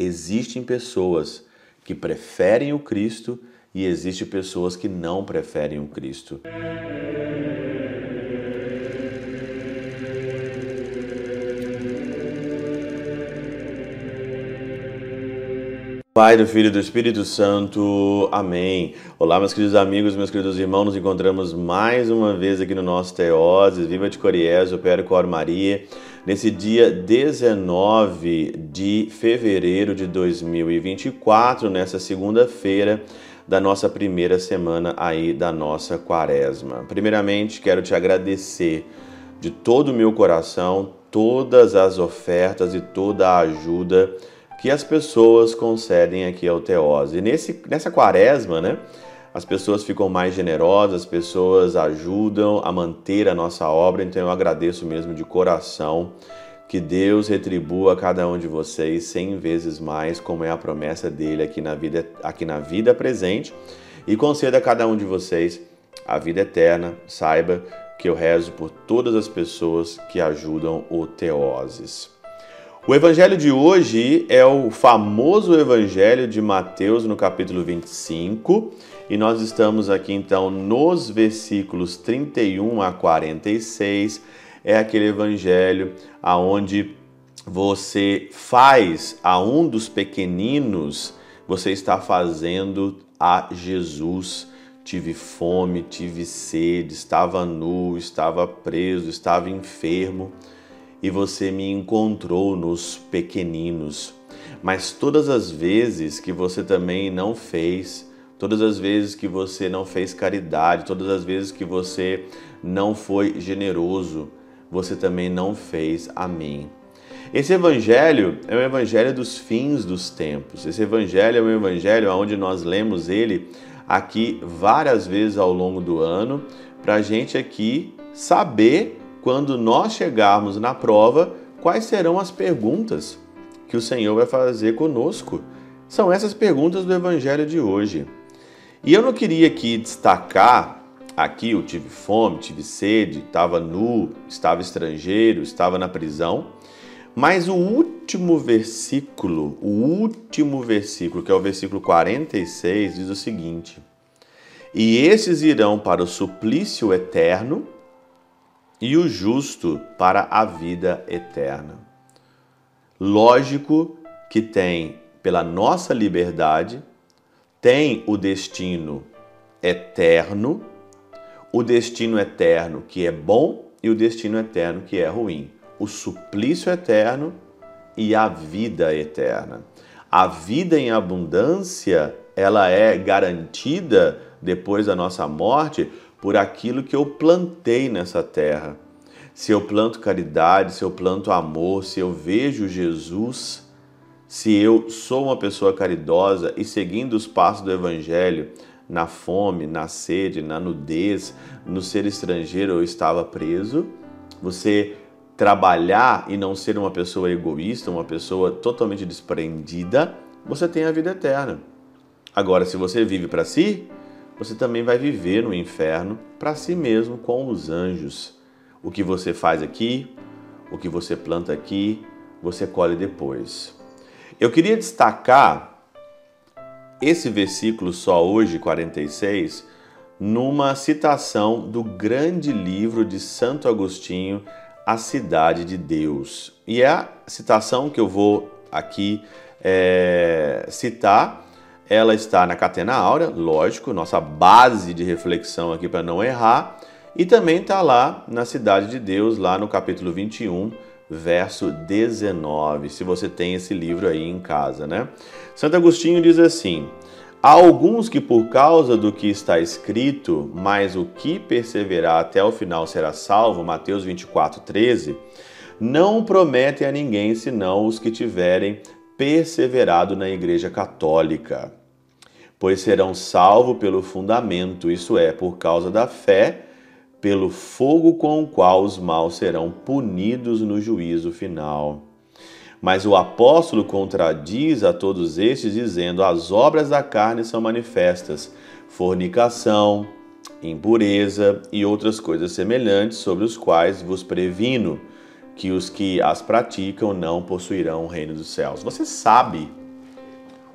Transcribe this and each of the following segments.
existem pessoas que preferem o Cristo e existem pessoas que não preferem o Cristo. Pai, do Filho e do Espírito Santo. Amém. Olá, meus queridos amigos, meus queridos irmãos. Nos encontramos mais uma vez aqui no nosso Teoses. Viva de Coriés, o Cor Maria. Nesse dia 19 de fevereiro de 2024, nessa segunda-feira da nossa primeira semana aí da nossa quaresma. Primeiramente, quero te agradecer de todo o meu coração todas as ofertas e toda a ajuda que as pessoas concedem aqui ao Teose. E nesse, nessa quaresma, né, as pessoas ficam mais generosas, as pessoas ajudam a manter a nossa obra, então eu agradeço mesmo de coração. Que Deus retribua a cada um de vocês cem vezes mais, como é a promessa dele aqui na vida, aqui na vida presente, e conceda a cada um de vocês a vida eterna. Saiba que eu rezo por todas as pessoas que ajudam o Teoses. O evangelho de hoje é o famoso evangelho de Mateus, no capítulo 25, e nós estamos aqui então nos versículos 31 a 46. É aquele evangelho aonde você faz a um dos pequeninos, você está fazendo a Jesus. Tive fome, tive sede, estava nu, estava preso, estava enfermo e você me encontrou nos pequeninos. Mas todas as vezes que você também não fez, todas as vezes que você não fez caridade, todas as vezes que você não foi generoso, você também não fez a mim. Esse evangelho é o evangelho dos fins dos tempos. Esse evangelho é um evangelho onde nós lemos ele aqui várias vezes ao longo do ano, para a gente aqui saber quando nós chegarmos na prova, quais serão as perguntas que o Senhor vai fazer conosco? São essas perguntas do Evangelho de hoje. E eu não queria aqui destacar, aqui eu tive fome, tive sede, estava nu, estava estrangeiro, estava na prisão, mas o último versículo, o último versículo, que é o versículo 46, diz o seguinte: E esses irão para o suplício eterno, e o justo para a vida eterna. Lógico que tem, pela nossa liberdade, tem o destino eterno, o destino eterno que é bom e o destino eterno que é ruim. O suplício eterno e a vida eterna. A vida em abundância, ela é garantida depois da nossa morte por aquilo que eu plantei nessa terra. Se eu planto caridade, se eu planto amor, se eu vejo Jesus, se eu sou uma pessoa caridosa e seguindo os passos do Evangelho, na fome, na sede, na nudez, no ser estrangeiro eu estava preso, você trabalhar e não ser uma pessoa egoísta, uma pessoa totalmente desprendida, você tem a vida eterna. Agora, se você vive para si, você também vai viver no inferno para si mesmo com os anjos. O que você faz aqui, o que você planta aqui, você colhe depois. Eu queria destacar esse versículo só hoje, 46, numa citação do grande livro de Santo Agostinho, A Cidade de Deus. E é a citação que eu vou aqui é, citar ela está na Catena Áurea, lógico, nossa base de reflexão aqui para não errar, e também está lá na Cidade de Deus, lá no capítulo 21, verso 19, se você tem esse livro aí em casa, né? Santo Agostinho diz assim: Há alguns que, por causa do que está escrito, mas o que perseverar até o final será salvo, Mateus 24, 13, não prometem a ninguém senão os que tiverem perseverado na Igreja Católica pois serão salvos pelo fundamento, isso é, por causa da fé, pelo fogo com o qual os maus serão punidos no juízo final. Mas o apóstolo contradiz a todos estes, dizendo: as obras da carne são manifestas, fornicação, impureza e outras coisas semelhantes, sobre os quais vos previno, que os que as praticam não possuirão o reino dos céus. Você sabe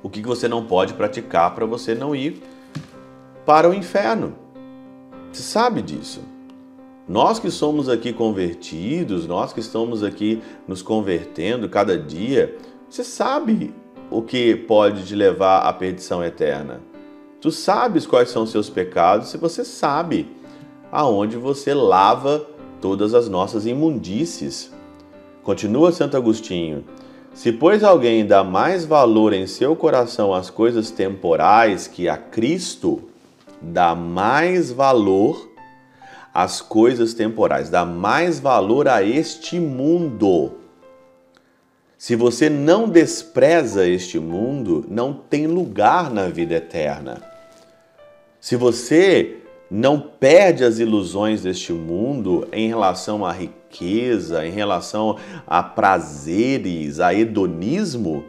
o que você não pode praticar para você não ir para o inferno. Você sabe disso. Nós que somos aqui convertidos, nós que estamos aqui nos convertendo cada dia, você sabe o que pode te levar à perdição eterna. Tu sabes quais são os seus pecados se você sabe aonde você lava todas as nossas imundícies. Continua Santo Agostinho. Se, pois, alguém dá mais valor em seu coração às coisas temporais que a Cristo, dá mais valor às coisas temporais, dá mais valor a este mundo. Se você não despreza este mundo, não tem lugar na vida eterna. Se você não perde as ilusões deste mundo em relação à riqueza, em relação a prazeres, a hedonismo,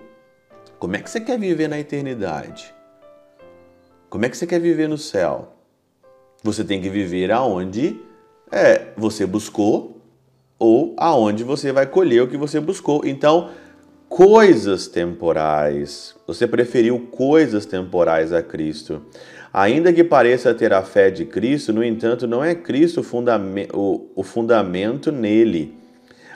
como é que você quer viver na eternidade? Como é que você quer viver no céu? Você tem que viver aonde é, você buscou ou aonde você vai colher o que você buscou. Então, coisas temporais. Você preferiu coisas temporais a Cristo. Ainda que pareça ter a fé de Cristo, no entanto, não é Cristo o, fundamento nele.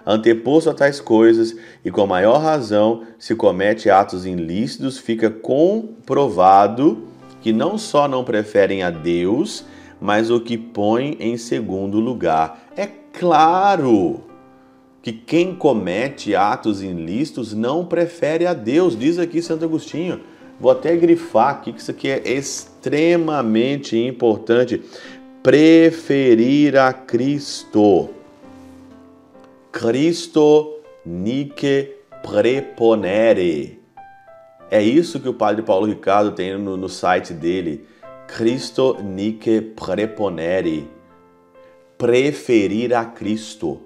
Anteposto a tais coisas, e com maior razão, se comete atos ilícitos, fica comprovado que não só não preferem a Deus, mas o que põe em segundo lugar. É claro que quem comete atos ilícitos não prefere a Deus, diz aqui Santo Agostinho. Vou até grifar aqui que isso aqui é extremamente importante. Preferir a Cristo. Cristo nique preponere. É isso que o padre Paulo Ricardo tem no, no site dele. Cristo nique preponere. Preferir a Cristo.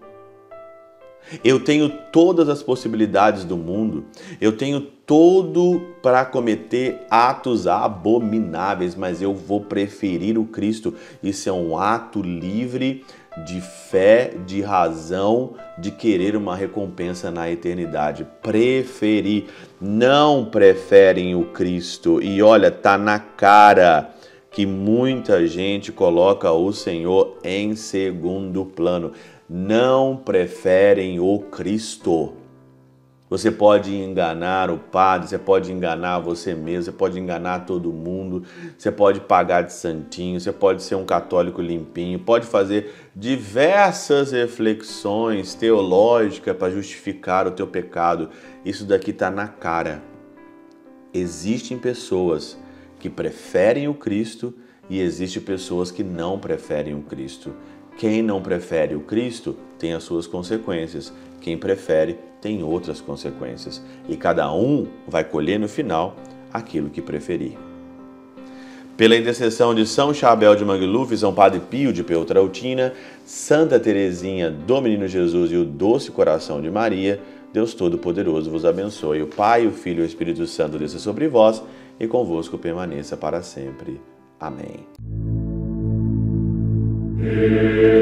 Eu tenho todas as possibilidades do mundo, eu tenho todo para cometer atos abomináveis, mas eu vou preferir o Cristo. Isso é um ato livre de fé, de razão, de querer uma recompensa na eternidade. Preferir, não preferem o Cristo. E olha, tá na cara que muita gente coloca o Senhor em segundo plano não preferem o Cristo. Você pode enganar o padre, você pode enganar você mesmo, você pode enganar todo mundo, você pode pagar de santinho, você pode ser um católico limpinho, pode fazer diversas reflexões teológicas para justificar o teu pecado. Isso daqui está na cara. Existem pessoas que preferem o Cristo e existem pessoas que não preferem o Cristo. Quem não prefere o Cristo tem as suas consequências. Quem prefere tem outras consequências. E cada um vai colher no final aquilo que preferir. Pela intercessão de São Chabel de Mangluf, São Padre Pio de Peltrautina, Santa Teresinha do Menino Jesus e o Doce Coração de Maria, Deus Todo-Poderoso vos abençoe. O Pai, o Filho e o Espírito Santo desça sobre vós e convosco permaneça para sempre. Amém. Yeah.